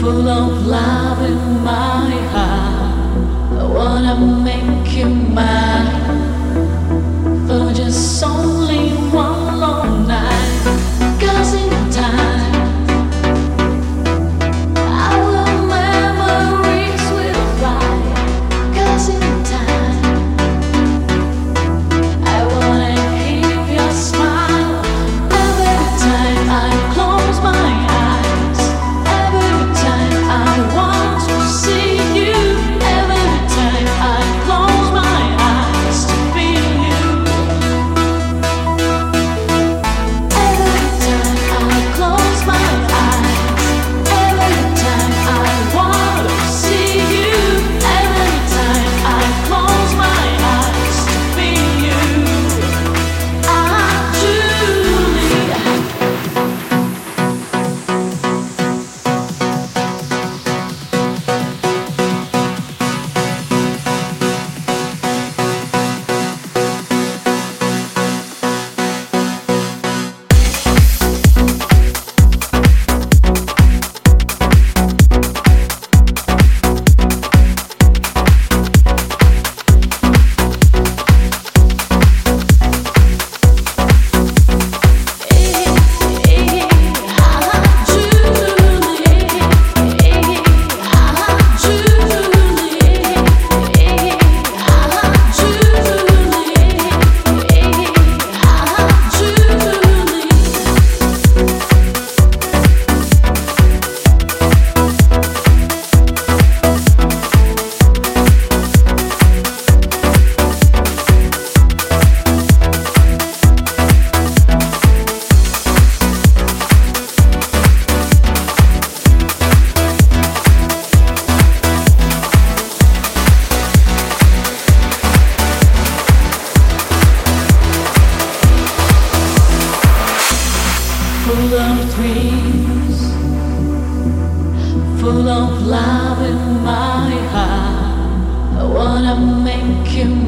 full of love in my heart. I wanna make you mine. full of dreams, full of love in my heart. I wanna make you